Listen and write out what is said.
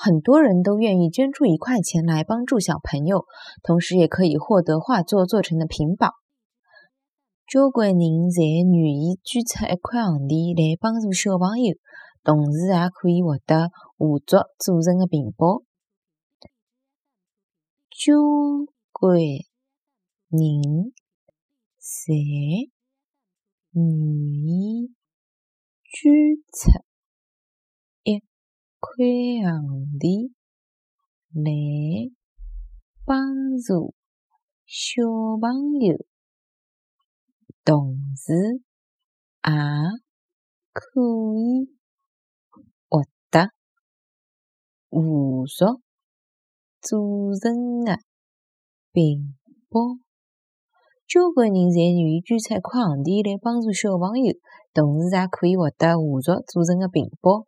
很多人都愿意捐出一块钱来帮助小朋友，同时也可以获得画作做成的屏保。交关人侪愿意捐出一块行钿来帮助小朋友，同时也可以获得画作做成的屏保。交关人侪愿意捐出块行钿来帮助小朋友，同时也可以获得画作做成的屏保。交关人侪愿意捐出一块行钿来帮助小朋友，同时也可以获得画作做成的屏保。